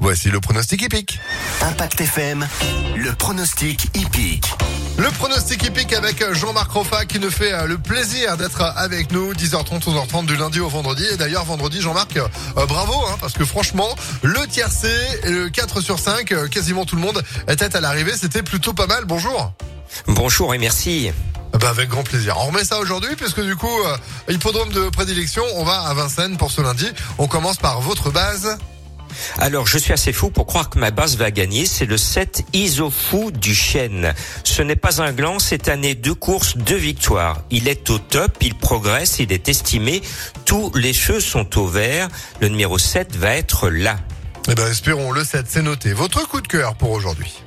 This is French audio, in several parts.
Voici le pronostic hippique. Impact FM, le pronostic hippique. Le pronostic hippique avec Jean-Marc Roffa qui nous fait euh, le plaisir d'être avec nous 10h30, 11h30 du lundi au vendredi. Et d'ailleurs vendredi Jean-Marc, euh, bravo hein, parce que franchement le tiercé, le 4 sur 5, euh, quasiment tout le monde était à l'arrivée. C'était plutôt pas mal. Bonjour. Bonjour et merci. Bah avec grand plaisir. On remet ça aujourd'hui puisque du coup, euh, hippodrome de prédilection, on va à Vincennes pour ce lundi. On commence par votre base. Alors, je suis assez fou pour croire que ma base va gagner. C'est le 7 Isofou du Chêne. Ce n'est pas un gland, cette année deux courses, deux victoires. Il est au top, il progresse, il est estimé. Tous les cheveux sont au vert. Le numéro 7 va être là. Eh ben, espérons le 7, c'est noté. Votre coup de cœur pour aujourd'hui.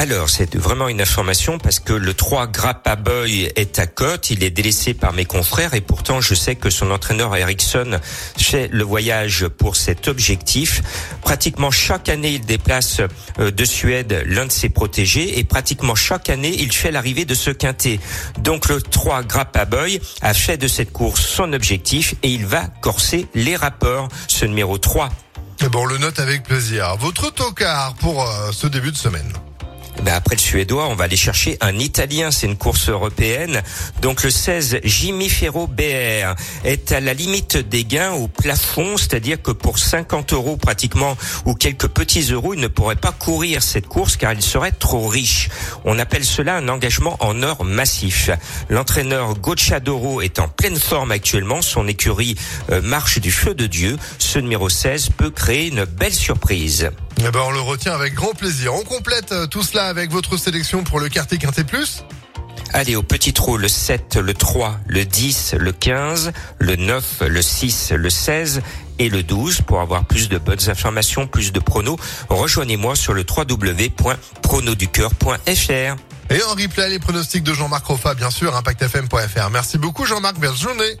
Alors, c'est vraiment une information parce que le 3 Grappa Boy est à côte, il est délaissé par mes confrères et pourtant je sais que son entraîneur Ericsson fait le voyage pour cet objectif. Pratiquement chaque année, il déplace euh, de Suède l'un de ses protégés et pratiquement chaque année, il fait l'arrivée de ce quintet. Donc le 3 Grappa Boy a fait de cette course son objectif et il va corser les rapports, ce numéro 3. Eh ben, on le note avec plaisir. Votre tocard pour euh, ce début de semaine. Ben après le suédois, on va aller chercher un italien, c'est une course européenne. Donc le 16 Jimmy Ferro BR est à la limite des gains au plafond, c'est-à-dire que pour 50 euros pratiquement ou quelques petits euros, il ne pourrait pas courir cette course car il serait trop riche. On appelle cela un engagement en or massif. L'entraîneur Gocciadoro est en pleine forme actuellement, son écurie euh, marche du feu de Dieu. Ce numéro 16 peut créer une belle surprise. Eh ben, on le retient avec grand plaisir. On complète euh, tout cela avec votre sélection pour le quartier Quintet Plus. Allez, au petit trou, le 7, le 3, le 10, le 15, le 9, le 6, le 16 et le 12. Pour avoir plus de bonnes informations, plus de pronos, rejoignez-moi sur le www.pronoducœur.fr. Et en replay, les pronostics de Jean-Marc Roffa, bien sûr, impactfm.fr. Merci beaucoup Jean-Marc, bonne journée.